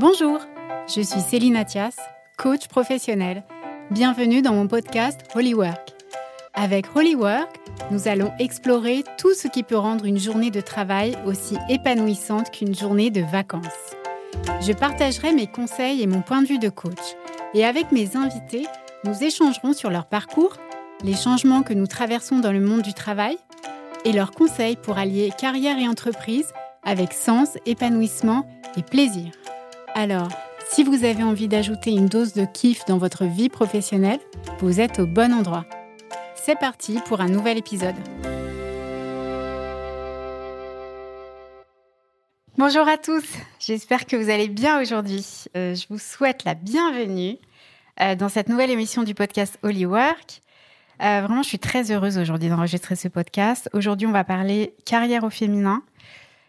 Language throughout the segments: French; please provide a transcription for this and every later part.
Bonjour, je suis Céline Athias, coach professionnel. Bienvenue dans mon podcast Holywork. Avec Holywork, nous allons explorer tout ce qui peut rendre une journée de travail aussi épanouissante qu'une journée de vacances. Je partagerai mes conseils et mon point de vue de coach. Et avec mes invités, nous échangerons sur leur parcours, les changements que nous traversons dans le monde du travail et leurs conseils pour allier carrière et entreprise avec sens, épanouissement et plaisir. Alors, si vous avez envie d'ajouter une dose de kiff dans votre vie professionnelle, vous êtes au bon endroit. C'est parti pour un nouvel épisode. Bonjour à tous, j'espère que vous allez bien aujourd'hui. Euh, je vous souhaite la bienvenue euh, dans cette nouvelle émission du podcast Holy Work. Euh, vraiment, je suis très heureuse aujourd'hui d'enregistrer ce podcast. Aujourd'hui, on va parler carrière au féminin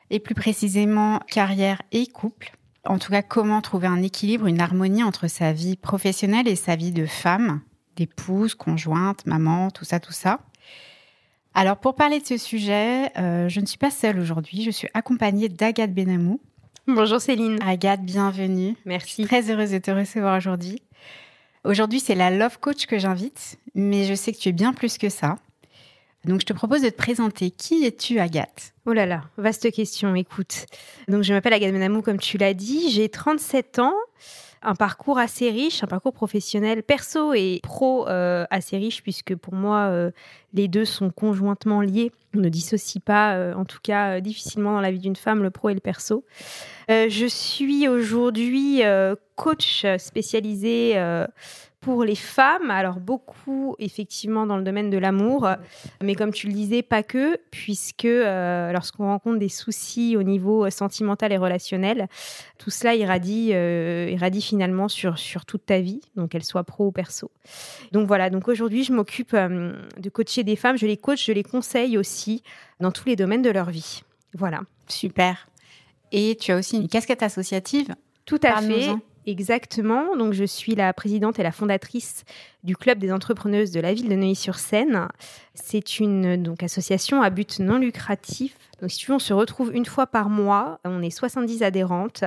et plus précisément carrière et couple. En tout cas, comment trouver un équilibre, une harmonie entre sa vie professionnelle et sa vie de femme, d'épouse, conjointe, maman, tout ça, tout ça. Alors, pour parler de ce sujet, euh, je ne suis pas seule aujourd'hui. Je suis accompagnée d'Agathe Benamou. Bonjour Céline. Agathe, bienvenue. Merci. très heureuse de te recevoir aujourd'hui. Aujourd'hui, c'est la Love Coach que j'invite, mais je sais que tu es bien plus que ça. Donc, je te propose de te présenter. Qui es-tu, Agathe? Oh là là, vaste question, écoute. Donc, je m'appelle Agathe Menamou, comme tu l'as dit. J'ai 37 ans, un parcours assez riche, un parcours professionnel perso et pro euh, assez riche, puisque pour moi, euh, les deux sont conjointement liés. On ne dissocie pas, euh, en tout cas, difficilement dans la vie d'une femme, le pro et le perso. je suis aujourd'hui coach spécialisé pour les femmes, alors beaucoup effectivement dans le domaine de l'amour, mais comme tu le disais, pas que, puisque euh, lorsqu'on rencontre des soucis au niveau sentimental et relationnel, tout cela irradie, euh, irradie finalement sur, sur toute ta vie, donc qu'elle soit pro ou perso. Donc voilà, donc aujourd'hui je m'occupe euh, de coacher des femmes, je les coach, je les conseille aussi dans tous les domaines de leur vie. Voilà. Super. Et tu as aussi une casquette associative Tout à fait. Exactement. Donc, je suis la présidente et la fondatrice du Club des entrepreneuses de la ville de Neuilly-sur-Seine. C'est une donc, association à but non lucratif. Donc, si tu veux, on se retrouve une fois par mois. On est 70 adhérentes.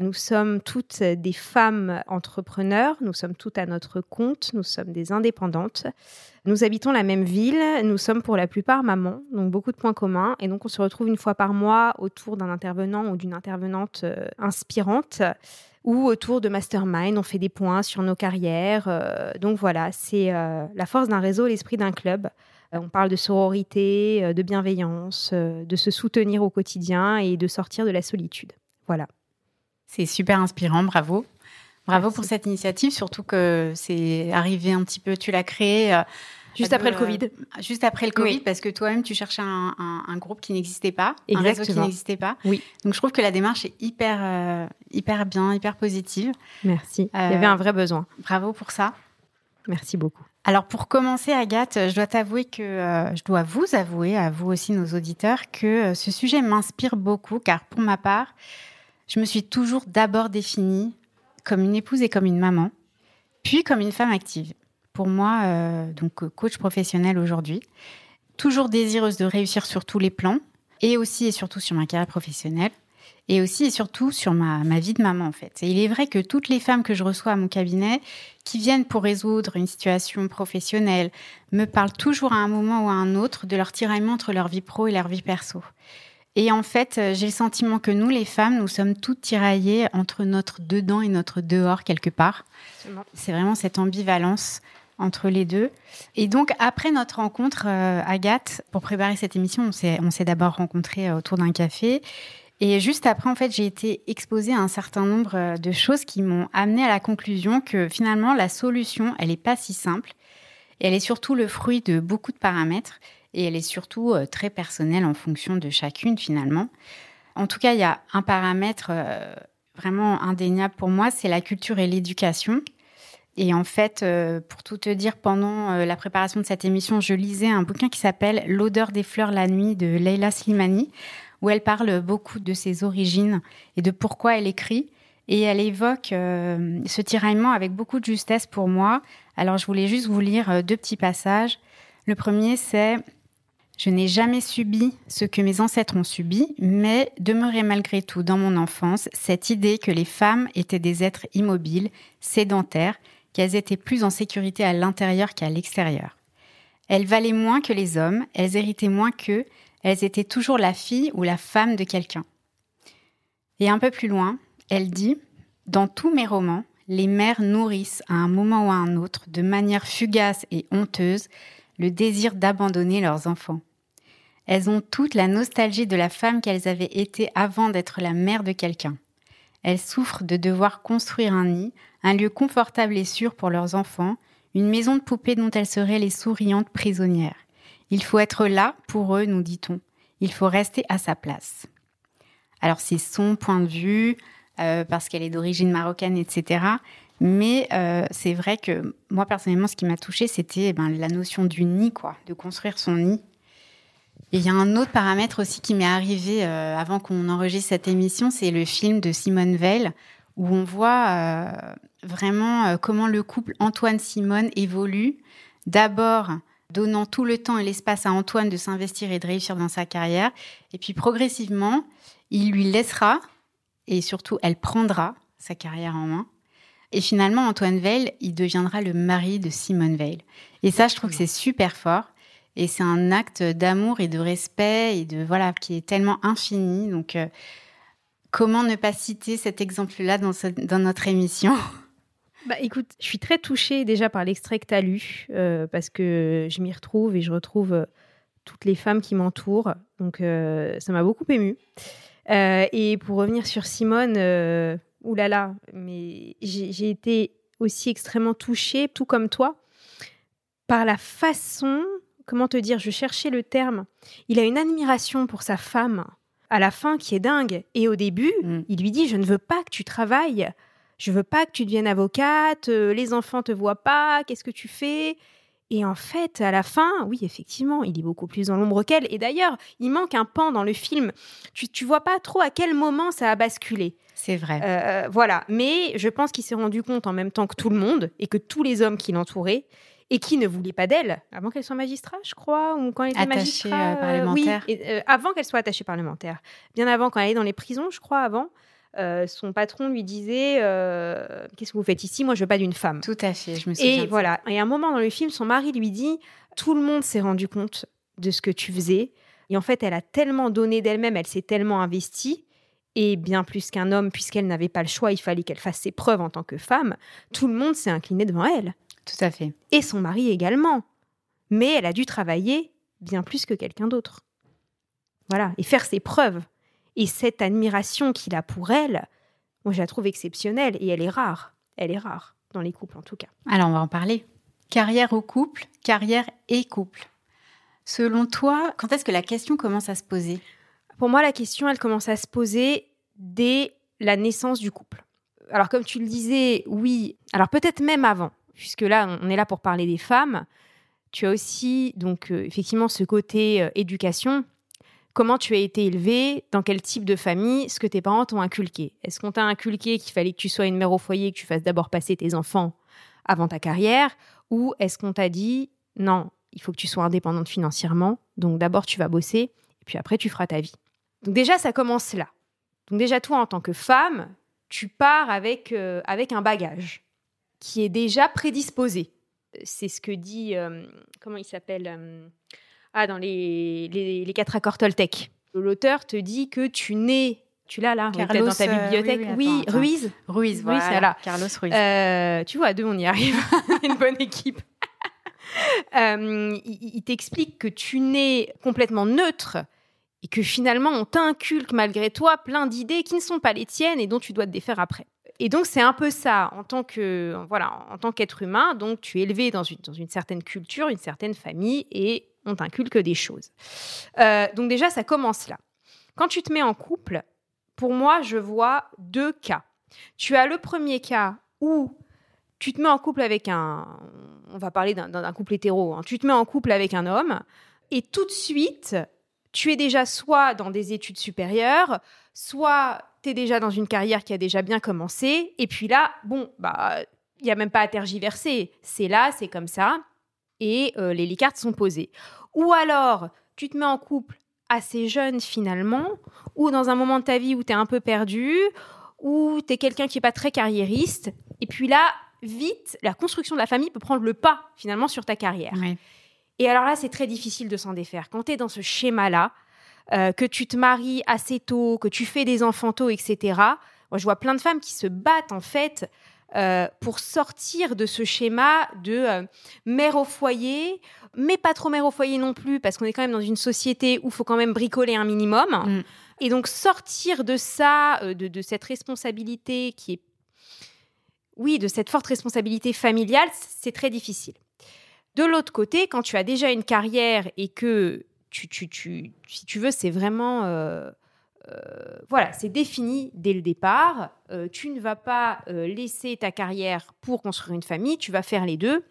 Nous sommes toutes des femmes entrepreneurs. Nous sommes toutes à notre compte. Nous sommes des indépendantes. Nous habitons la même ville. Nous sommes pour la plupart mamans. Donc, beaucoup de points communs. Et donc, on se retrouve une fois par mois autour d'un intervenant ou d'une intervenante euh, inspirante ou autour de mastermind, on fait des points sur nos carrières. Euh, donc voilà, c'est euh, la force d'un réseau, l'esprit d'un club. Euh, on parle de sororité, de bienveillance, de se soutenir au quotidien et de sortir de la solitude. Voilà. C'est super inspirant, bravo. Bravo pour cette initiative, surtout que c'est arrivé un petit peu, tu l'as créé Juste après le Covid. juste après le Covid, parce que toi-même, tu cherchais un, un, groupe qui n'existait pas, un réseau qui n'existait pas. Oui. Donc, je trouve que la démarche est hyper, euh, hyper bien, hyper positive. Merci. Il y avait un vrai besoin. Bravo pour ça. Merci beaucoup. Alors, pour commencer, Agathe, je dois t'avouer que, euh, je dois vous avouer, à vous aussi, nos auditeurs, que euh, ce sujet m'inspire beaucoup, car pour ma part, je me suis toujours d'abord définie comme une épouse et comme une maman, puis comme une femme active pour moi, euh, donc euh, coach professionnel aujourd'hui, toujours désireuse de réussir sur tous les plans, et aussi et surtout sur ma carrière professionnelle, et aussi et surtout sur ma, ma vie de maman en fait. Et il est vrai que toutes les femmes que je reçois à mon cabinet, qui viennent pour résoudre une situation professionnelle, me parlent toujours à un moment ou à un autre de leur tiraillement entre leur vie pro et leur vie perso. Et en fait, euh, j'ai le sentiment que nous, les femmes, nous sommes toutes tiraillées entre notre dedans et notre dehors quelque part. C'est vraiment cette ambivalence entre les deux. Et donc, après notre rencontre, euh, Agathe, pour préparer cette émission, on s'est, d'abord rencontrés euh, autour d'un café. Et juste après, en fait, j'ai été exposée à un certain nombre euh, de choses qui m'ont amené à la conclusion que finalement, la solution, elle n'est pas si simple. Et elle est surtout le fruit de beaucoup de paramètres. Et elle est surtout très personnelle en fonction de chacune, finalement. En tout cas, il y a un paramètre vraiment indéniable pour moi, c'est la culture et l'éducation. Et en fait, euh, pour tout te dire, pendant euh, la préparation de cette émission, je lisais un bouquin qui s'appelle L'odeur des fleurs la nuit de Leila Slimani, où elle parle beaucoup de ses origines et de pourquoi elle écrit. Et elle évoque euh, ce tiraillement avec beaucoup de justesse pour moi. Alors, je voulais juste vous lire deux petits passages. Le premier, c'est Je n'ai jamais subi ce que mes ancêtres ont subi, mais demeurait malgré tout dans mon enfance cette idée que les femmes étaient des êtres immobiles, sédentaires, qu'elles étaient plus en sécurité à l'intérieur qu'à l'extérieur. Elles valaient moins que les hommes, elles héritaient moins qu'eux, elles étaient toujours la fille ou la femme de quelqu'un. Et un peu plus loin, elle dit Dans tous mes romans, les mères nourrissent à un moment ou à un autre, de manière fugace et honteuse, le désir d'abandonner leurs enfants. Elles ont toutes la nostalgie de la femme qu'elles avaient été avant d'être la mère de quelqu'un. Elles souffrent de devoir construire un nid, un lieu confortable et sûr pour leurs enfants, une maison de poupée dont elles seraient les souriantes prisonnières. Il faut être là pour eux, nous dit-on. Il faut rester à sa place. Alors c'est son point de vue, euh, parce qu'elle est d'origine marocaine, etc. Mais euh, c'est vrai que moi, personnellement, ce qui m'a touchée, c'était eh ben, la notion du nid, quoi, de construire son nid. Et il y a un autre paramètre aussi qui m'est arrivé euh, avant qu'on enregistre cette émission, c'est le film de Simone Veil, où on voit vraiment comment le couple Antoine-Simone évolue. D'abord, donnant tout le temps et l'espace à Antoine de s'investir et de réussir dans sa carrière. Et puis progressivement, il lui laissera et surtout elle prendra sa carrière en main. Et finalement, Antoine Veil, il deviendra le mari de Simone Veil. Et ça, je trouve que c'est super fort. Et c'est un acte d'amour et de respect et de voilà qui est tellement infini. Donc, euh, comment ne pas citer cet exemple-là dans notre émission? Bah écoute, je suis très touchée déjà par l'extrait que tu as lu, euh, parce que je m'y retrouve et je retrouve euh, toutes les femmes qui m'entourent. Donc ça m'a beaucoup émue. Euh, et pour revenir sur Simone, euh, oulala, mais j'ai été aussi extrêmement touchée, tout comme toi, par la façon, comment te dire, je cherchais le terme. Il a une admiration pour sa femme à la fin qui est dingue. Et au début, mm. il lui dit, je ne veux pas que tu travailles. Je veux pas que tu deviennes avocate, euh, les enfants te voient pas, qu'est-ce que tu fais? Et en fait, à la fin, oui, effectivement, il est beaucoup plus dans l'ombre qu'elle. Et d'ailleurs, il manque un pan dans le film. Tu, tu vois pas trop à quel moment ça a basculé. C'est vrai. Euh, voilà. Mais je pense qu'il s'est rendu compte en même temps que tout le monde et que tous les hommes qui l'entouraient et qui ne voulaient pas d'elle, avant qu'elle soit magistrat, je crois, ou quand elle était attachée magistrat. Euh, parlementaire. Oui, et, euh, avant qu'elle soit attachée parlementaire. Bien avant, quand elle est dans les prisons, je crois, avant. Euh, son patron lui disait euh, Qu'est-ce que vous faites ici? Moi, je veux pas d'une femme. Tout à fait, je me souviens. Et voilà. Et à un moment dans le film, son mari lui dit Tout le monde s'est rendu compte de ce que tu faisais. Et en fait, elle a tellement donné d'elle-même, elle s'est tellement investie. Et bien plus qu'un homme, puisqu'elle n'avait pas le choix, il fallait qu'elle fasse ses preuves en tant que femme. Tout le monde s'est incliné devant elle. Tout à fait. Et son mari également. Mais elle a dû travailler bien plus que quelqu'un d'autre. Voilà. Et faire ses preuves. Et cette admiration qu'il a pour elle, moi je la trouve exceptionnelle et elle est rare. Elle est rare dans les couples en tout cas. Alors on va en parler. Carrière au couple, carrière et couple. Selon toi, quand est-ce que la question commence à se poser? Pour moi, la question, elle commence à se poser dès la naissance du couple. Alors comme tu le disais, oui, alors peut-être même avant, puisque là, on est là pour parler des femmes. Tu as aussi, donc, euh, effectivement, ce côté euh, éducation comment tu as été élevé, dans quel type de famille, ce que tes parents t'ont inculqué. Est-ce qu'on t'a inculqué qu'il fallait que tu sois une mère au foyer, que tu fasses d'abord passer tes enfants avant ta carrière, ou est-ce qu'on t'a dit non, il faut que tu sois indépendante financièrement, donc d'abord tu vas bosser, et puis après tu feras ta vie. Donc déjà, ça commence là. Donc déjà, toi, en tant que femme, tu pars avec, euh, avec un bagage qui est déjà prédisposé. C'est ce que dit, euh, comment il s'appelle euh, ah, dans les, les, quatre accords Toltec. L'auteur te dit que tu nais tu l'as là, Carlos, dans ta euh, bibliothèque. oui, Ruiz. Ruiz, voilà. Carlos Ruiz. Euh, tu vois, à deux, on y arrive. Une bonne équipe. Euh, il, t'explique que tu nais complètement neutre et que finalement, on t'inculque malgré toi plein d'idées qui ne sont pas les tiennes et dont tu dois te défaire après. Et donc, c'est un peu ça, en tant que voilà, en tant qu'être humain. Donc, tu es élevé dans une, dans une certaine culture, une certaine famille et on t'inculque des choses. Euh, donc déjà, ça commence là. Quand tu te mets en couple, pour moi, je vois deux cas. Tu as le premier cas où tu te mets en couple avec un... On va parler d'un couple hétéro. Hein. tu te mets en couple avec un homme et tout de suite, tu es déjà soit dans des études supérieures, soit tu es déjà dans une carrière qui a déjà bien commencé. Et puis là, bon, bah, il n'y a même pas à tergiverser. C'est là, c'est comme ça. Et euh, les cartes sont posées. Ou alors, tu te mets en couple assez jeune finalement, ou dans un moment de ta vie où tu es un peu perdu, ou tu es quelqu'un qui n'est pas très carriériste, et puis là, vite, la construction de la famille peut prendre le pas finalement sur ta carrière. Et alors là, c'est très difficile de s'en défaire. Quand tu es dans ce schéma-là, euh, que tu te maries assez tôt, que tu fais des enfants tôt, etc. Moi, je vois plein de femmes qui se battent en fait euh, pour sortir de ce schéma de euh, mère au foyer, mais pas trop mère au foyer non plus, parce qu'on est quand même dans une société où il faut quand même bricoler un minimum. Mm. Et donc sortir de ça, de, de, cette responsabilité qui est, oui, de cette forte responsabilité familiale, c'est très difficile. De l'autre côté, quand tu as déjà une carrière et que tu, tu, tu si tu veux, c'est vraiment... Euh, euh, voilà, c'est défini dès le départ. Euh, tu ne vas pas laisser ta carrière pour construire une famille, tu vas faire les deux.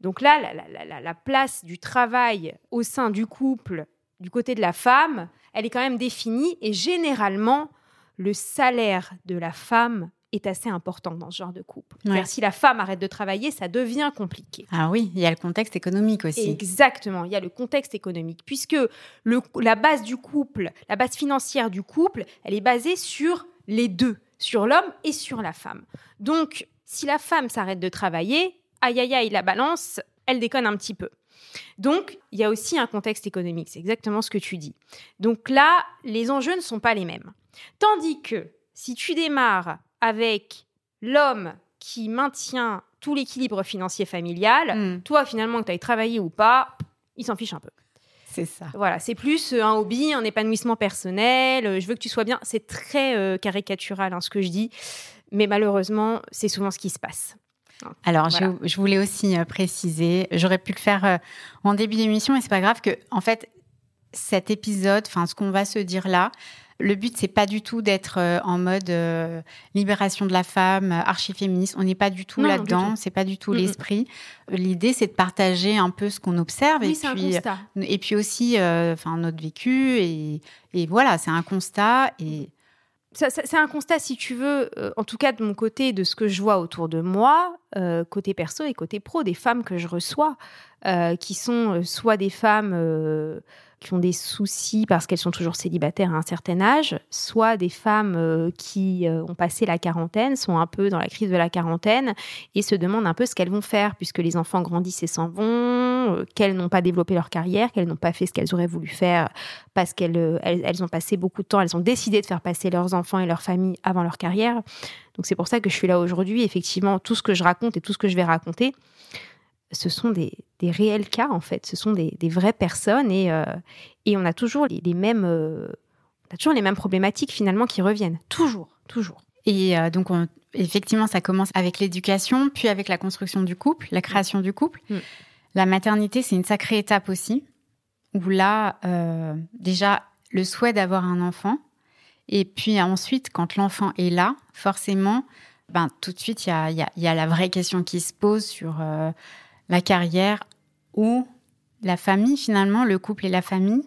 Donc là, la, la, place du travail au sein du couple, du côté de la femme, elle est quand même définie et généralement, le salaire de la femme est assez important dans ce genre de couple. Si la femme arrête de travailler, ça devient compliqué. Ah oui, il y a le contexte économique aussi. Exactement, il y a le contexte économique, puisque le, la base du couple, la base financière du couple, elle est basée sur les deux, sur l'homme et sur la femme. Donc, si la femme s'arrête de travailler, aïe aïe aïe, la balance, elle déconne un petit peu. Donc, il y a aussi un contexte économique, c'est exactement ce que tu dis. Donc là, les enjeux ne sont pas les mêmes. Tandis que si tu démarres avec l'homme qui maintient tout l'équilibre financier familial, hmm. toi, finalement, que tu ailles travailler ou pas, il s'en fiche un peu. C'est ça. Voilà, c'est plus euh, un hobby, un épanouissement personnel. Euh, je veux que tu sois bien. C'est très euh, caricatural hein, ce que je dis, mais malheureusement, c'est souvent ce qui se passe. Alors, je, voulais aussi préciser, j'aurais pu le faire en début d'émission, mais c'est pas grave que, en fait, cet épisode, enfin, ce qu'on va se dire là, le but, c'est pas du tout d'être euh, en mode euh, libération de la femme, euh, archi-féministe. On n'est pas du tout là-dedans. C'est pas du tout l'esprit. L'idée, c'est de partager un peu ce qu'on observe et puis et puis aussi, enfin, notre vécu et, et voilà, c'est un constat et c'est un constat, si tu veux, en tout cas de mon côté, de ce que je vois autour de moi, côté perso et côté pro, des femmes que je reçois, qui sont soit des femmes qui ont des soucis parce qu'elles sont toujours célibataires à un certain âge, soit des femmes euh, qui euh, ont passé la quarantaine, sont un peu dans la crise de la quarantaine et se demandent un peu ce qu'elles vont faire puisque les enfants grandissent et s'en vont, euh, qu'elles n'ont pas développé leur carrière, qu'elles n'ont pas fait ce qu'elles auraient voulu faire parce qu'elles elles, ont passé beaucoup de temps, elles ont décidé de faire passer leurs enfants et leur famille avant leur carrière. Donc c'est pour ça que je suis là aujourd'hui. Effectivement, tout ce que je raconte et tout ce que je vais raconter, ce sont des, réels cas, en fait. Ce sont des, vraies personnes et, euh, et on a toujours les, mêmes, euh, on a toujours les mêmes problématiques finalement qui reviennent. Toujours, toujours. Et euh, donc, effectivement, ça commence avec l'éducation, puis avec la construction du couple, la création du couple. Mm. La maternité, c'est une sacrée étape aussi, où là, déjà, le souhait d'avoir un enfant, et puis ensuite, quand l'enfant est là, forcément, ben, tout de suite, il y a, la vraie question qui se pose sur la carrière ou la famille finalement, le couple et la famille.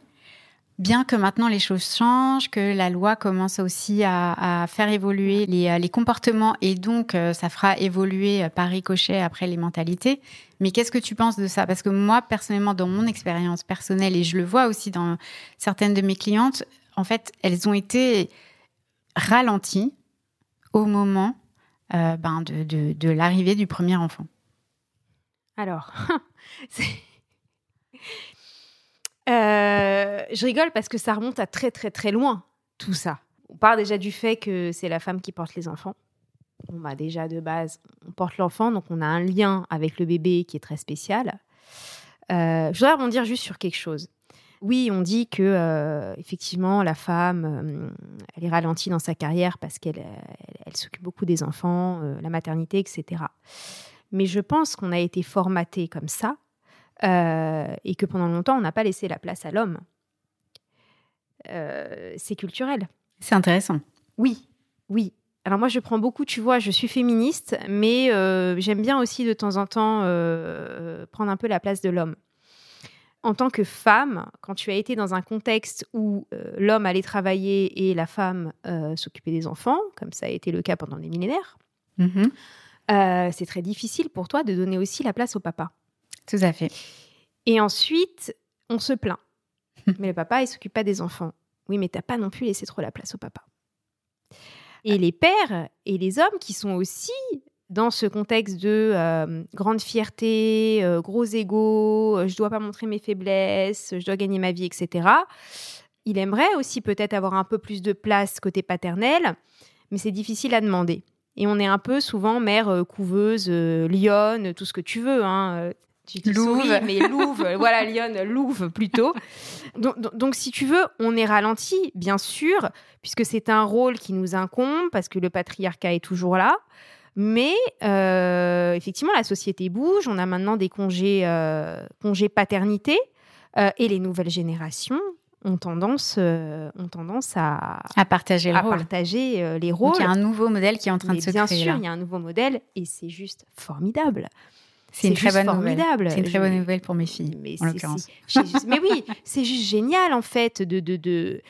Bien que maintenant les choses changent, que la loi commence aussi à, faire évoluer euh, les, comportements et donc euh, ça fera évoluer euh, par ricochet après les mentalités. Mais qu'est-ce que tu penses de ça? Parce que moi personnellement, dans mon expérience personnelle et je le vois aussi dans certaines de mes clientes, en fait, elles ont été ralenties au moment ben, de l'arrivée du premier enfant. Alors, euh, je rigole parce que ça remonte à très très très loin, tout ça. On part déjà du fait que c'est la femme qui porte les enfants. On bah déjà de base, on porte l'enfant, donc on a un lien avec le bébé qui est très spécial. Euh, je voudrais rebondir juste sur quelque chose. Oui, on dit que euh, effectivement la femme, elle est ralentie dans sa carrière parce qu'elle elle, s'occupe beaucoup des enfants, la maternité, etc. Mais je pense qu'on a été formaté comme ça euh, et que pendant longtemps, on n'a pas laissé la place à l'homme. Euh, c'est culturel. C'est intéressant. Oui, oui. Alors moi, je prends beaucoup, tu vois, je suis féministe, mais euh, j'aime bien aussi de temps en temps prendre un peu la place de l'homme. En tant que femme, quand tu as été dans un contexte où l'homme allait travailler et la femme s'occupait des enfants, comme ça a été le cas pendant des millénaires, mm-hmm. C'est très difficile pour toi de donner aussi la place au papa. Tout à fait. Et ensuite, on se plaint. mais le papa, il s'occupe pas des enfants. Oui, mais t'as pas non plus laissé trop la place au papa. Et les pères et les hommes qui sont aussi dans ce contexte de euh, grande fierté, euh, gros ego, euh, je dois pas montrer mes faiblesses, je dois gagner ma vie, etc. Il aimerait aussi peut-être avoir un peu plus de place côté paternel, mais c'est difficile à demander. Et on est un peu souvent mère couveuse, lionne, tout ce que tu veux. Hein. Louve. mais louve, voilà, lionne, louve plutôt. Donc, donc, si tu veux, on est ralenti, bien sûr, puisque c'est un rôle qui nous incombe, parce que le patriarcat est toujours là. Mais euh, effectivement, la société bouge. On a maintenant des congés, euh, congés paternité. Euh, et les nouvelles générations ont tendance, ont tendance à, à partager, à partager les rôles. il y a un nouveau modèle qui est en train de se bien créer. Bien sûr, il y a un nouveau modèle et c'est juste formidable. C'est une très bonne formidable. nouvelle. C'est une très bonne nouvelle pour mes filles, mais en l'occurrence. mais oui, c'est juste génial en fait de, de, de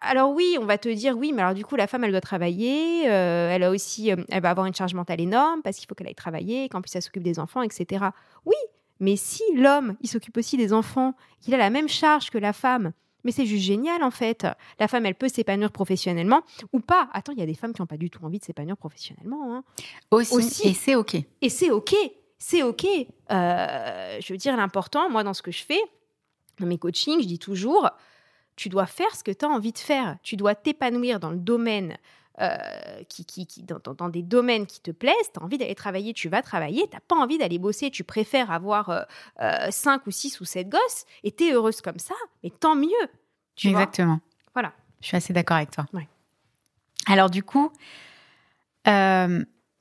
alors oui, on va te dire oui, mais alors du coup la femme elle doit travailler, euh, elle a aussi, euh, elle va avoir une charge mentale énorme parce qu'il faut qu'elle aille travailler, qu'en plus elle s'occupe des enfants, etc. Oui, mais si l'homme il s'occupe aussi des enfants, qu'il a la même charge que la femme, mais c'est juste génial en fait. La femme elle peut s'épanouir professionnellement ou pas. Attends, il y a des femmes qui n'ont pas du tout envie de s'épanouir professionnellement. Hein. Aussi, et c'est ok. Et c'est ok, c'est ok. Euh, je veux dire l'important, moi dans ce que je fais, dans mes coachings, je dis toujours tu dois faire ce que tu as envie de faire. Tu dois t'épanouir dans le domaine, euh, qui, qui, dans, des domaines qui te plaisent. Tu as envie d'aller travailler, tu vas travailler. Tu n'as pas envie d'aller bosser, tu préfères avoir euh, euh, cinq ou six ou sept gosses et tu es heureuse comme ça, mais tant mieux. Exactement. voilà. Je suis assez d'accord avec toi. Alors du coup,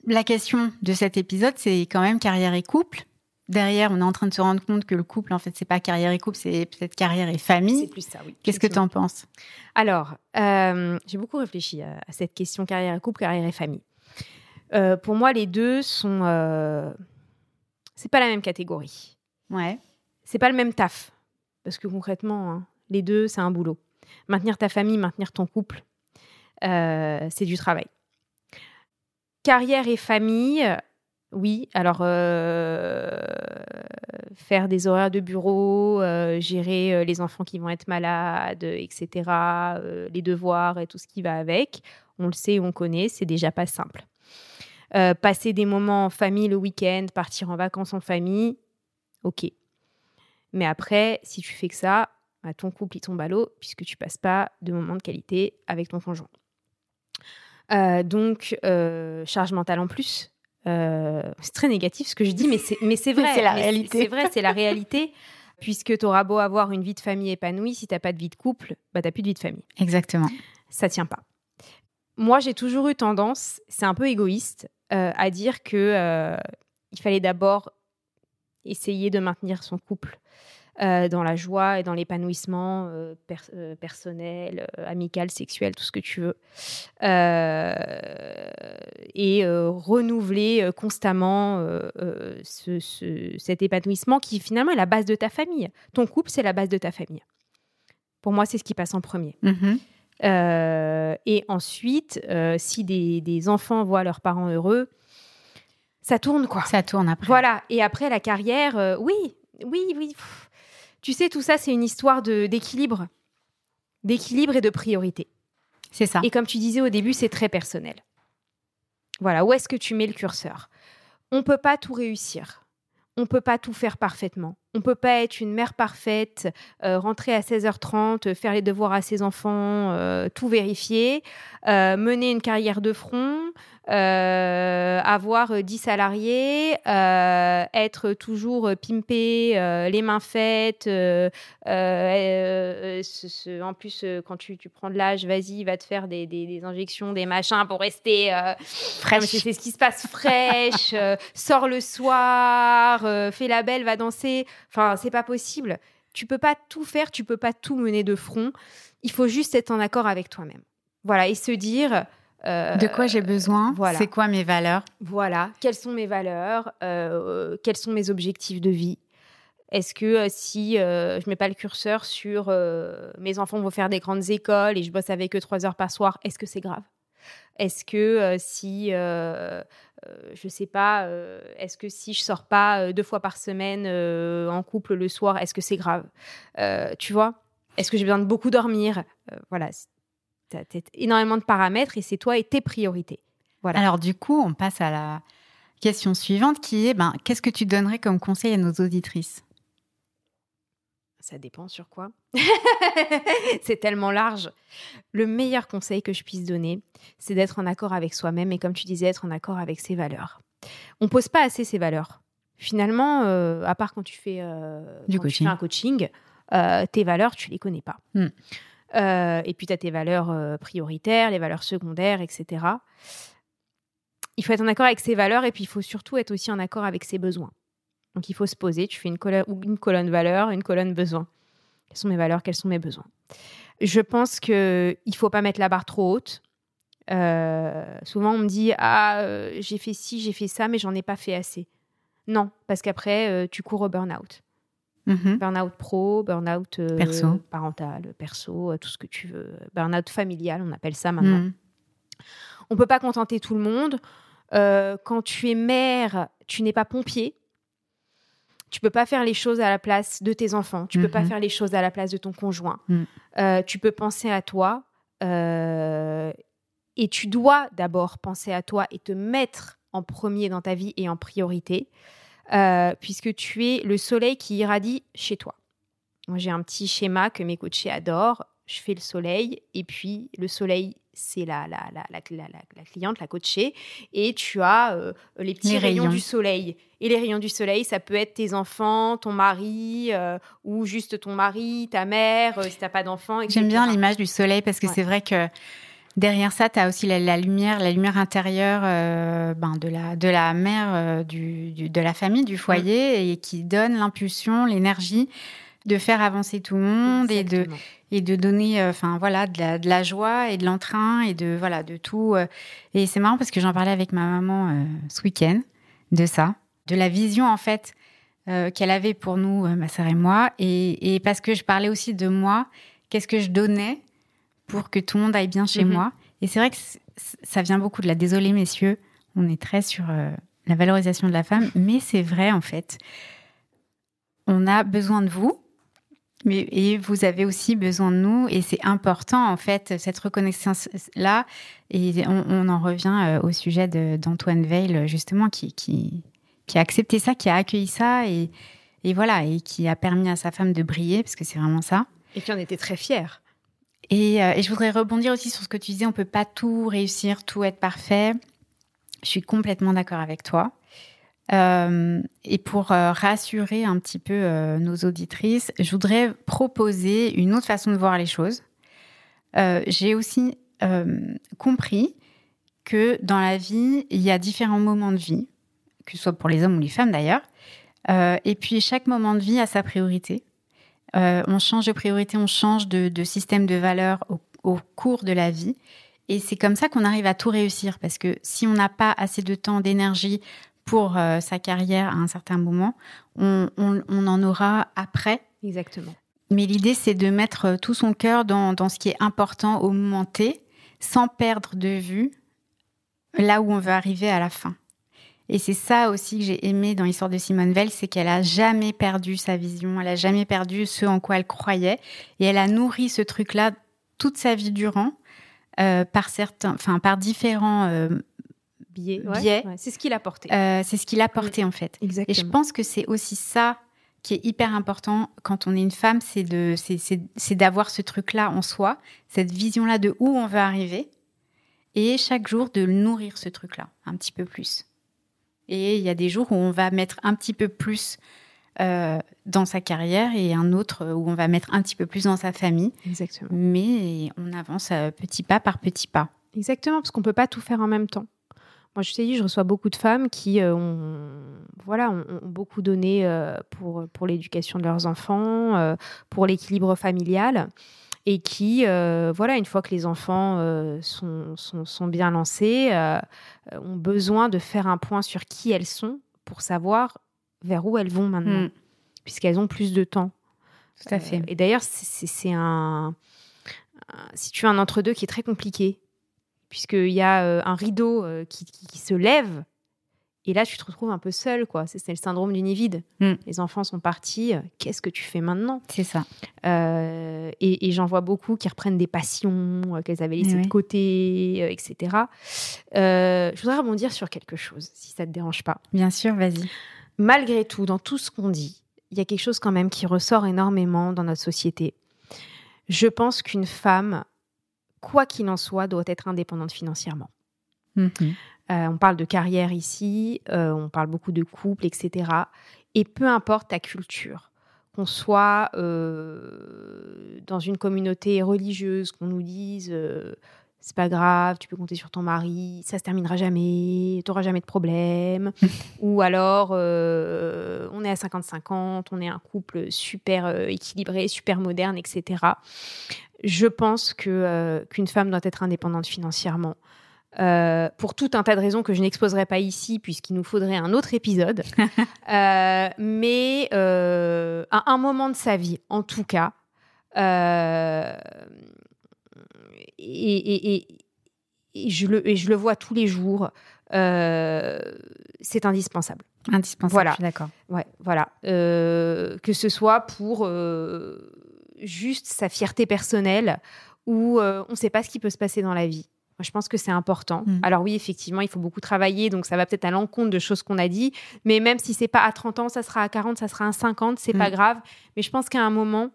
la question de cet épisode, c'est quand même carrière et couple derrière, on est en train de se rendre compte que le couple, en fait, c'est pas carrière et couple, c'est peut-être carrière et famille. C'est plus ça, oui. Qu'est-ce que tu en penses? Alors, euh, j'ai beaucoup réfléchi à, cette question carrière et couple, carrière et famille. Euh, pour moi, les deux sont. Euh, c'est pas la même catégorie. Ouais. C'est pas le même taf. Parce que concrètement, hein, les deux, c'est un boulot. Maintenir ta famille, maintenir ton couple, c'est du travail. Carrière et famille, oui, alors euh, faire des horaires de bureau, euh, gérer euh, les enfants qui vont être malades, etc., les devoirs et tout ce qui va avec, on le sait, on connaît, c'est déjà pas simple. passer des moments en famille le week-end, partir en vacances en famille, ok. Mais après, si tu fais que ça, bah, ton couple il tombe à l'eau puisque tu passes pas de moments de qualité avec ton conjoint. Donc, charge mentale en plus, euh, c'est très négatif ce que je dis, mais c'est, mais c'est vrai. c'est la réalité. C'est vrai, c'est la réalité. Puisque tu auras beau avoir une vie de famille épanouie, si tu n'as pas de vie de couple, bah, tu n'as plus de vie de famille. Exactement. Ça tient pas. Moi, j'ai toujours eu tendance, c'est un peu égoïste, euh, à dire que euh, il fallait d'abord essayer de maintenir son couple euh, dans la joie et dans l'épanouissement euh, euh, personnel, amical, sexuel, tout ce que tu veux. et renouveler constamment cet épanouissement qui finalement est la base de ta famille. Ton couple, c'est la base de ta famille. Pour moi, c'est ce qui passe en premier. Mm-hmm. et ensuite, si des, des, enfants voient leurs parents heureux, ça tourne quoi. Ça tourne après. Voilà. Et après la carrière, oui, oui, oui. Tu sais, tout ça, c'est une histoire d'équilibre. D'équilibre et de priorité. C'est ça. Et comme tu disais au début, c'est très personnel. Voilà, où est-ce que tu mets le curseur? On ne peut pas tout réussir. On ne peut pas tout faire parfaitement. On ne peut pas être une mère parfaite, euh, rentrer à 16h30, faire les devoirs à ses enfants, euh, tout vérifier, euh, mener une carrière de front, euh, avoir 10 salariés, euh, être toujours pimpé, euh, les mains faites. en plus, quand tu, prends de l'âge, vas-y, va te faire des, injections, des machins pour rester fraîche. C'est ce qui se passe, fraîche. sors le soir, fais la belle, va danser. Enfin, c'est pas possible. Tu peux pas tout faire, tu peux pas tout mener de front. Il faut juste être en accord avec toi-même. Voilà, et se dire, de quoi j'ai besoin? voilà. C'est quoi mes valeurs? Voilà. Quelles sont mes valeurs? Euh, Quels sont mes objectifs de vie? Est-ce que euh, si euh, je mets pas le curseur sur mes enfants vont faire des grandes écoles et je bosse avec eux trois heures par soir, est-ce que c'est grave? Est-ce que si je sais pas, est-ce que si je sors pas deux fois par semaine en couple le soir, est-ce que c'est grave? Tu vois? Est-ce que j'ai besoin de beaucoup dormir? Voilà, tu as, énormément de paramètres et c'est toi et tes priorités. Voilà. Alors du coup, on passe à la question suivante qui est, ben, qu'est-ce que tu donnerais comme conseil à nos auditrices? Ça dépend sur quoi. c'est tellement large. Le meilleur conseil que je puisse donner, c'est d'être en accord avec soi-même et comme tu disais, être en accord avec ses valeurs. On pose pas assez ses valeurs. Finalement, euh, à part quand tu fais, euh, du coaching. un coaching, euh, tes valeurs, tu les connais pas. Hmm. Et puis, tu as tes valeurs prioritaires, les valeurs secondaires, etc. Il faut être en accord avec ses valeurs et puis il faut surtout être aussi en accord avec ses besoins. Donc il faut se poser, tu fais une colonne, valeur, une colonne besoin. Quelles sont mes valeurs, quels sont mes besoins? Je pense qu'il ne faut pas mettre la barre trop haute. Euh, souvent on me dit ah euh, j'ai fait ci, j'ai fait ça, mais j'en ai pas fait assez. Non, parce qu'après euh, tu cours au burn-out. Mm-hmm. Burn-out pro, burn-out perso. parental, perso, tout ce que tu veux. Burn-out familial, on appelle ça maintenant. Mm. On peut pas contenter tout le monde. quand tu es mère, tu n'es pas pompier. Tu peux pas faire les choses à la place de tes enfants. Tu peux pas mhm. faire les choses à la place de ton conjoint. Euh, tu peux penser à toi. Euh, et tu dois d'abord penser à toi et te mettre en premier dans ta vie et en priorité, euh, puisque tu es le soleil qui irradie chez toi. Moi, j'ai un petit schéma que mes coachés adorent. Je fais le soleil et puis le soleil c'est la, la, la, la, cliente, la coachée, et tu as euh, les petits rayons. du soleil. Et les rayons du soleil, ça peut être tes enfants, ton mari, euh, ou juste ton mari, ta mère, si t'as pas d'enfants. J'aime bien l'image du soleil parce que c'est vrai que derrière ça, tu as aussi la, lumière, la lumière intérieure ben, de, la, de la mère, du, de la famille, du foyer, et qui donne l'impulsion, l'énergie de faire avancer tout le monde et de et de donner euh, enfin voilà de la, joie et de l'entrain et de voilà de tout euh. et c'est marrant parce que j'en parlais avec ma maman euh, ce week-end de ça de la vision en fait qu'elle avait pour nous ma sœur et moi et, et, parce que je parlais aussi de moi qu'est-ce que je donnais pour que tout le monde aille bien chez mhm. moi et c'est vrai que ça vient beaucoup de la désolée messieurs on est très sur la valorisation de la femme mais c'est vrai en fait on a besoin de vous mais, et vous avez aussi besoin de nous, et c'est important en fait cette reconnaissance-là. Et on, en revient euh, au sujet d'Antoine Veil justement qui, qui, qui, a accepté ça, qui a accueilli ça, et, et, voilà, et qui a permis à sa femme de briller parce que c'est vraiment ça. Et qui en était très fier. Et, euh, et, je voudrais rebondir aussi sur ce que tu disais, on peut pas tout réussir, tout être parfait. Je suis complètement d'accord avec toi. Euh, et pour euh, rassurer un petit peu nos auditrices, je voudrais proposer une autre façon de voir les choses. J'ai aussi compris que dans la vie, il y a différents moments de vie, que ce soit pour les hommes ou les femmes d'ailleurs. et puis chaque moment de vie a sa priorité. On change de priorité, on change de, de système de valeurs au, au cours de la vie. Et c'est comme ça qu'on arrive à tout réussir, parce que si on n'a pas assez de temps, d'énergie pour euh, sa carrière à un certain moment, on, en aura après. Exactement. Mais l'idée, c'est de mettre euh, tout son cœur dans, ce qui est important au moment T, sans perdre de vue là où on veut arriver à la fin. Et c'est ça aussi que j'ai aimé dans l'histoire de Simone Veil, c'est qu'elle a jamais perdu sa vision, elle a jamais perdu ce en quoi elle croyait, et elle a nourri ce truc-là toute sa vie durant euh, par certains, enfin par différents biais. c'est ce qu'il a porté. Euh, c'est ce qu'il a porté en fait. Et je pense que c'est aussi ça qui est hyper important quand on est une femme, c'est de, c'est d'avoir ce truc-là en soi, cette vision-là de où on veut arriver, et chaque jour de nourrir ce truc-là un petit peu plus. Et il y a des jours où on va mettre un petit peu plus euh, dans sa carrière et un autre où on va mettre un petit peu plus dans sa famille. Exactement. Mais on avance euh, petit pas par petit pas. Exactement, parce qu'on peut pas tout faire en même temps. Moi, je t'ai dit, je reçois beaucoup de femmes qui euh, ont, voilà, ont, beaucoup donné euh, pour, pour l'éducation de leurs enfants, euh, pour l'équilibre familial, et qui, voilà, une fois que les enfants sont, sont, sont, bien lancés, ont besoin de faire un point sur qui elles sont pour savoir vers où elles vont maintenant, mm. puisqu'elles ont plus de temps. Tout à fait. et d'ailleurs, c'est un, si tu as un entre-deux qui est très compliqué puisqu'il y a euh, un rideau euh, qui, se lève Et là, tu te retrouves un peu seul, quoi. C'est le syndrome du nid vide. Mm. Les enfants sont partis. euh, Qu'est-ce que tu fais maintenant? C'est ça. Euh, Et, et j'en vois beaucoup qui reprennent des passions euh, qu'elles avaient laissées de côté, euh, etc. Je voudrais rebondir sur quelque chose, si ça te dérange pas. Bien sûr, vas-y. Malgré tout, dans tout ce qu'on dit, il y a quelque chose quand même qui ressort énormément dans notre société. Je pense qu'une femme, quoi qu'il en soit, doit être indépendante financièrement. Mhm. Euh, on parle de carrière ici, euh, on parle beaucoup de couple, etc. Et peu importe ta culture, qu'on soit euh, dans une communauté religieuse, qu'on nous dise c'est pas grave, tu peux compter sur ton mari, ça se terminera jamais, tu n'auras jamais de problème. Ou alors euh, on est à 50-50, on est un couple super euh, équilibré, super moderne, etc. Je pense que euh, qu'une femme doit être indépendante financièrement. Euh, pour tout un tas de raisons que je n'exposerai pas ici, puisqu'il nous faudrait un autre épisode. Euh, mais euh, à un moment de sa vie, en tout cas, et, et- et- et je le, et je le vois tous les jours, c'est indispensable. Indispensable, Voilà. je suis d'accord. Ouais, voilà. Que ce soit pour juste sa fierté personnelle ou euh, on ne sait pas ce qui peut se passer dans la vie. Moi, je pense que c'est important. Mm. Alors oui, effectivement, il faut beaucoup travailler, donc ça va peut-être à l'encontre de choses qu'on a dit. Mais même si c'est pas à 30 ans, ça sera à 40, ça sera à 50, c'est pas Mm. grave. Mais je pense qu'à un moment,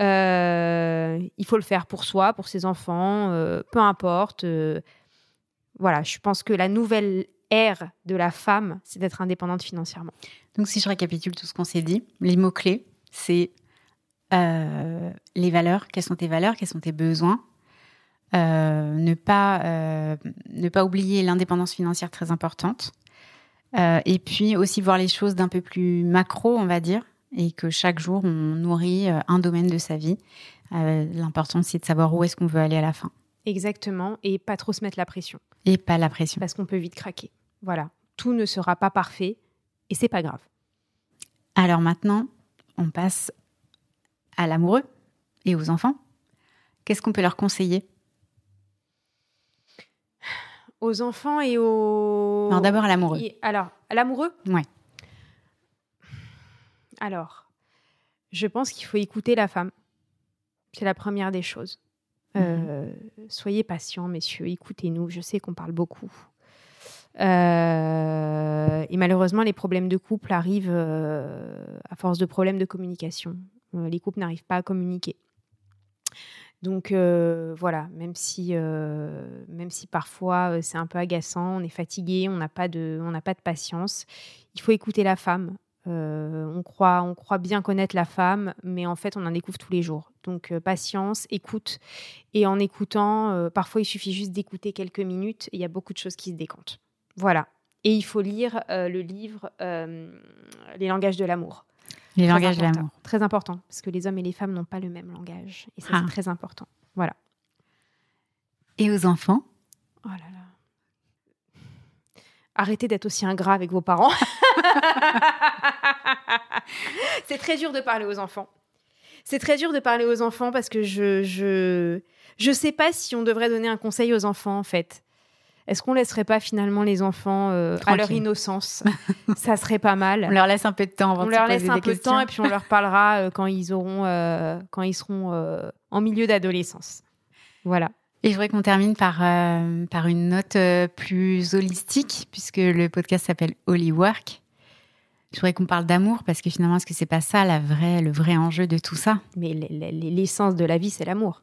euh, il faut le faire pour soi, pour ses enfants, euh, peu importe. euh, voilà, je pense que la nouvelle ère de la femme, c'est d'être indépendante financièrement. Donc, si je récapitule tout ce qu'on s'est dit, les mots-clés, c'est les valeurs. Quelles sont tes valeurs Quels sont tes besoins ne, pas, euh, ne pas oublier l'indépendance financière très importante. Euh, et puis aussi voir les choses d'un peu plus macro, on va dire, et que chaque jour, on nourrit euh, un domaine de sa vie. Euh, L'important, c'est de savoir où est-ce qu'on veut aller à la fin. Exactement, et pas trop se mettre la pression, Et pas la pression. parce qu'on peut vite craquer. Voilà, tout ne sera pas parfait, et c'est pas grave. Alors maintenant, on passe à l'amoureux et aux enfants. Qu'est-ce qu'on peut leur conseiller? Aux enfants et aux... Alors d'abord à l'amoureux. Et- Alors, à l'amoureux? Ouais. Alors, je pense qu'il faut écouter la femme. C'est la première des choses. Euh, soyez patients, messieurs, écoutez-nous. Je sais qu'on parle beaucoup. Euh, et malheureusement, les problèmes de couple arrivent euh, à force de problèmes de communication. Les couples n'arrivent pas à communiquer. Donc euh, voilà, même si, euh, même si parfois euh, c'est un peu agaçant, on est fatigué, on n'a pas de, pas de patience, il faut écouter la femme. On croit, on croit bien connaître la femme, mais en fait on en découvre tous les jours. Donc patience, écoute, et en écoutant, parfois il suffit juste d'écouter quelques minutes, il y a beaucoup de choses qui se décantent. Voilà. Et il faut lire le livre Les langages de l'amour. Les Très langages de l'amour. Très important, parce que les hommes et les femmes n'ont pas le même langage. Et ça, Ah. c'est très important. Voilà. Et aux enfants? Oh là là. Arrêtez d'être aussi ingrat avec vos parents. c'est très dur de parler aux enfants. C'est très dur de parler aux enfants parce que je je je sais pas si on devrait donner un conseil aux enfants en fait. Est-ce qu'on laisserait pas finalement les enfants euh, à leur innocence? Ça serait pas mal. On leur laisse un peu de temps avant on de leur laisse un peu de temps et puis on leur parlera euh, quand ils auront euh, quand ils seront en milieu d'adolescence. Voilà. Et je voudrais qu'on termine par, par une note plus holistique, puisque le podcast s'appelle Holy Work. Je voudrais qu'on parle d'amour, parce que finalement, est-ce que c'est pas ça la vraie, le vrai enjeu de tout ça? Mais l'essence de la vie, c'est l'amour.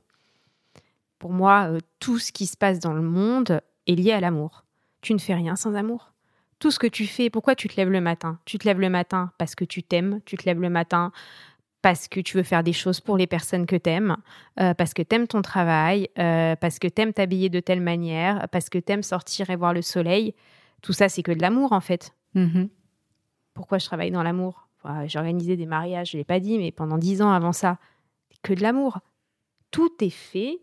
Pour moi, tout ce qui se passe dans le monde est lié à l'amour. Tu ne fais rien sans amour. Tout ce que tu fais, pourquoi tu te lèves le matin? Tu te lèves le matin parce que tu t'aimes, tu te lèves le matin parce que tu veux faire des choses pour les personnes que t'aimes, euh, parce que t'aimes ton travail, euh, parce que t'aimes t'habiller de telle manière, parce que t'aimes sortir et voir le soleil. Tout ça, c'est que de l'amour, en fait. Mhm. Pourquoi je travaille dans l'amour? Enfin, J'ai organisé des mariages, je ne l'ai pas dit, mais pendant dix ans avant ça, que de l'amour. Tout est fait,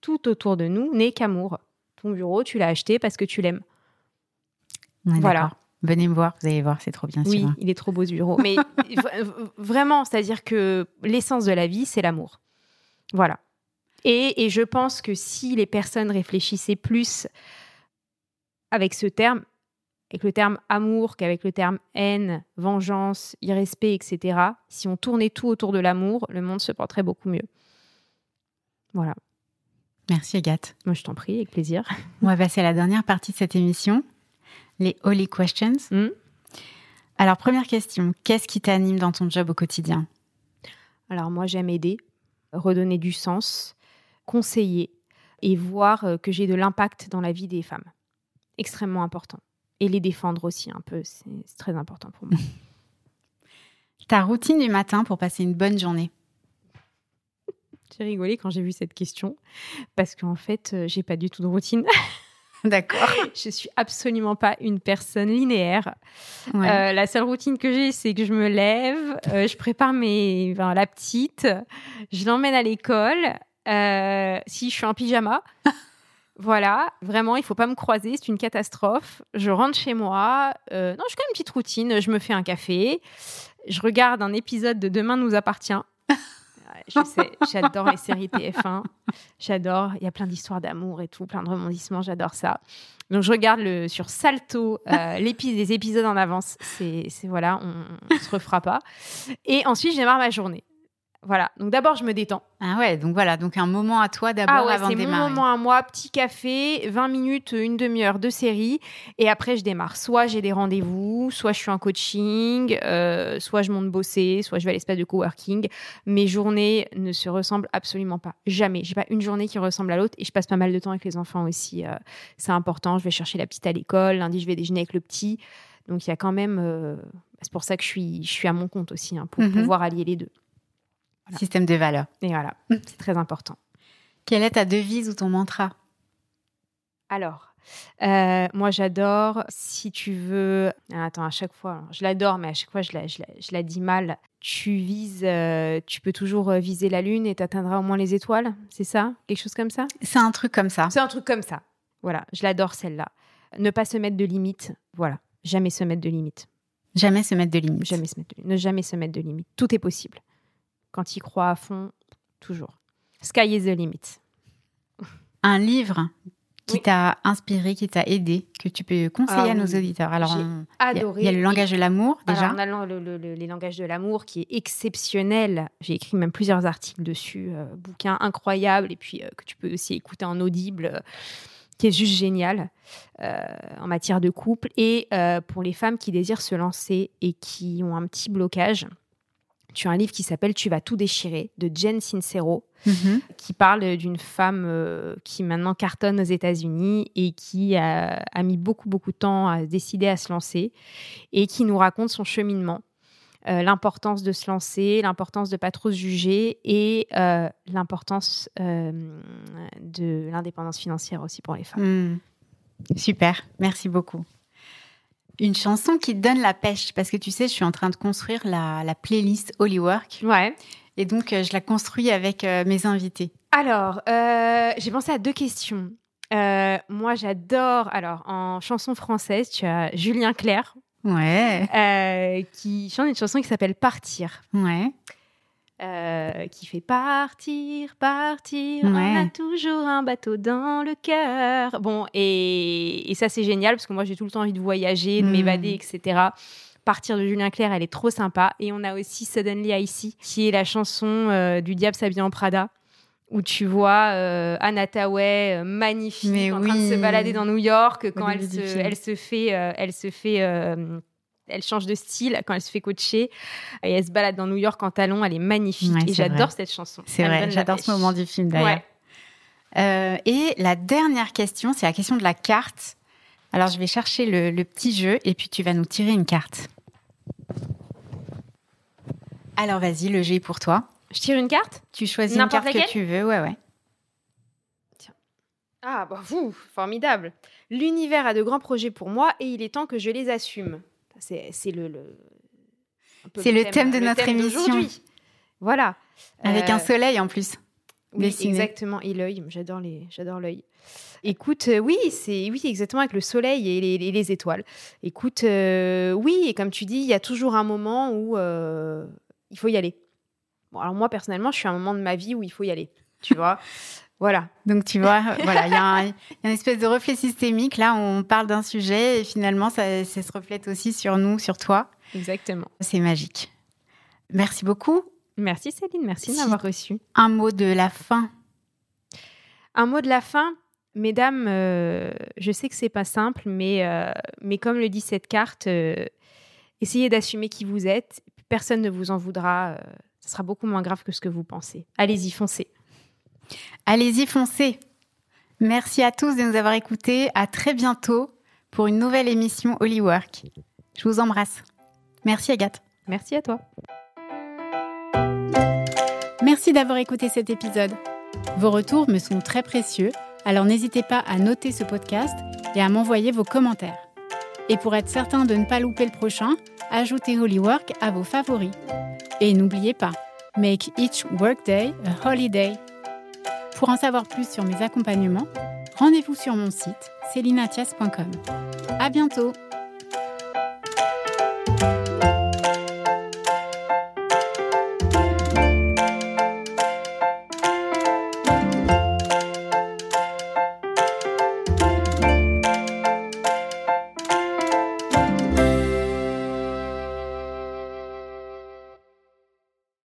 tout autour de nous n'est qu'amour. Ton bureau, tu l'as acheté parce que tu l'aimes. Voilà. Venez me voir, vous allez voir, c'est trop bien Oui, il est trop beau ce bureau. Mais vraiment, c'est-à-dire que l'essence de la vie, c'est l'amour. Voilà. Et, et je pense que si les personnes réfléchissaient plus avec ce terme, avec le terme amour qu'avec le terme haine, vengeance, irrespect, etc. Si on tournait tout autour de l'amour, le monde se porterait beaucoup mieux. Voilà. Merci Agathe. Moi, je t'en prie, avec plaisir. On va passer à la dernière partie de cette émission, les Holy Questions. Hmm. Alors, première question, qu'est-ce qui t'anime dans ton job au quotidien? Alors moi, j'aime aider, redonner du sens, conseiller et voir euh, que j'ai de l'impact dans la vie des femmes. Extrêmement important. Et les défendre aussi un peu, c'est c'est très important pour moi. Ta routine du matin pour passer une bonne journée? J'ai rigolé quand j'ai vu cette question parce qu'en fait, euh, j'ai pas du tout de routine. D'accord. je suis absolument pas une personne linéaire. Ouais. Euh, la seule routine que j'ai, c'est que je me lève, euh, je prépare mes, enfin, la petite, je l'emmène à l'école. euh, si je suis en pyjama, voilà, vraiment, il faut pas me croiser, c'est une catastrophe. Je rentre chez moi. non, j'ai quand même une petite routine. Je me fais un café, je regarde un épisode de Demain nous appartient. Je sais, j'adore les séries TF1. J'adore. Il y a plein d'histoires d'amour et tout, plein de rebondissements. J'adore ça. Donc je regarde le sur Salto euh, les épisodes en avance. C'est c'est- voilà, on, on se refera pas. Et ensuite je démarre ma journée. Voilà. Donc d'abord je me détends. Ah ouais, donc voilà, donc un moment à toi d'abord Ah ouais, avant c'est de mon démarrer. moment à moi, petit café, 20 minutes, une demi-heure de série, et après je démarre. Soit j'ai des rendez-vous, soit je suis en coaching, euh, soit je monte bosser, soit je vais à l'espace de coworking. Mes journées ne se ressemblent absolument pas, jamais. J'ai pas une journée qui ressemble à l'autre, et je passe pas mal de temps avec les enfants aussi. euh, c'est important. Je vais chercher la petite à l'école. Lundi, je vais déjeuner avec le petit. Donc il y a quand même. euh, c'est pour ça que je suis, je suis à mon compte aussi, hein, pour Mhm. pouvoir allier les deux. Voilà. Système de valeurs. Et voilà, c'est très important. Quelle est ta devise ou ton mantra? Alors, euh, moi j'adore, si tu veux... Ah, Attends, à chaque fois, je l'adore, mais à chaque fois je la, je la, je la dis mal. Tu vises, euh, tu peux toujours euh, viser la lune et t'atteindras au moins les étoiles, c'est ça? Quelque chose comme ça? C'est un truc comme ça. C'est un truc comme ça. Voilà, je l'adore celle-là. Ne pas se mettre de limites, voilà. Jamais se mettre de limites. Jamais se mettre de limites. Jamais se mettre de, ne jamais se mettre de limites. Tout est possible. Quand il croit à fond, toujours. Sky is the limit. Un livre qui Oui. t'a inspiré, qui t'a aidé, que tu peux conseiller Ah à nos auditeurs. Alors, J'ai on- il y a- Adoré. il y, a le langage de l'amour déjà. Alors, on a le- le- le- les langages de l'amour qui est exceptionnel. J'ai écrit même plusieurs articles dessus, euh, bouquin incroyable, et puis euh, que tu peux aussi écouter en audible, euh, qui est juste génial euh, en matière de couple. Et euh, pour les femmes qui désirent se lancer et qui ont un petit blocage, tu as un livre qui s'appelle Tu vas tout déchirer de Jen Sincero Mhm. qui parle d'une femme euh, qui maintenant cartonne aux États-Unis et qui a, a mis beaucoup, beaucoup de temps à décider à se lancer et qui nous raconte son cheminement, euh, l'importance de se lancer, l'importance de pas trop se juger et euh, l'importance de l'indépendance financière aussi pour les femmes. Hmm. Super, merci beaucoup. Une chanson qui te donne la pêche, parce que tu sais, je suis en train de construire la, la playlist Holy Work, Ouais. et donc euh, je la construis avec euh, mes invités. Alors, euh, j'ai pensé à deux questions. Euh, moi, j'adore. Alors, en chanson française, tu as Julien Clerc Ouais, euh, qui chante une chanson qui s'appelle Partir. ouais. Euh, qui fait partir, partir, on a toujours un bateau dans le cœur. Bon, et, et ça c'est génial parce que moi j'ai tout le temps envie de voyager, de Mm. m'évader, etc. Partir de Julien Clerc, elle est trop sympa. Et on a aussi Suddenly I See, qui est la chanson euh, du Diable s'habille en Prada, où tu vois euh, Anna Tawai, euh, magnifique, Mais en train de se balader dans New York, quand elle se, film. elle se fait, euh, elle se fait, elle change de style quand elle se fait coacher et elle se balade dans New York en talons, elle est magnifique Ouais, et j'adore cette chanson. C'est vrai, j'adore ce moment du film d'ailleurs. Ouais. Euh, et la dernière question, c'est la question de la carte. Alors je vais chercher le, le petit jeu et puis tu vas nous tirer une carte. Alors vas-y, le jeu est pour toi. Je tire une carte? Tu choisis une carte que tu veux, ouais, ouais. Ah bah vous, formidable. L'univers a de grands projets pour moi et il est temps que je les assume. C'est le, C'est le thème de notre émission. d'aujourd'hui. Voilà. Avec Euh, un soleil en plus. Oui, dessiné. exactement. Et l'œil, j'adore les, j'adore l'œil. Écoute, euh, oui, c'est oui, exactement avec le soleil et les, étoiles. Écoute, euh, oui, et comme tu dis, il y a toujours un moment où il faut y aller. Bon, alors moi personnellement, je suis à un moment de ma vie où il faut y aller. Tu vois, Voilà. Donc tu vois, voilà, il y, a une espèce de reflet systémique. Là, on parle d'un sujet et finalement, ça, ça, se reflète aussi sur nous, sur toi. Exactement. C'est magique. Merci beaucoup. Merci Céline, merci de m'avoir reçu. Un mot de la fin. Un mot de la fin. Mesdames, euh, je sais que c'est pas simple, mais, euh, mais comme le dit cette carte, euh, essayez d'assumer qui vous êtes. Personne ne vous en voudra. ce sera beaucoup moins grave que ce que vous pensez. Allez-y, foncez. Allez-y, foncez. Merci à tous de nous avoir écoutés. À très bientôt pour une nouvelle émission Work. Je vous embrasse. Merci Agathe. Merci à toi. Merci d'avoir écouté cet épisode. Vos retours me sont très précieux, alors n'hésitez pas à noter ce podcast et à m'envoyer vos commentaires. Et pour être certain de ne pas louper le prochain, ajoutez Holywork à vos favoris. Et n'oubliez pas, make each workday a holiday. Pour en savoir plus sur mes accompagnements, rendez-vous sur mon site celinatias.com. À bientôt!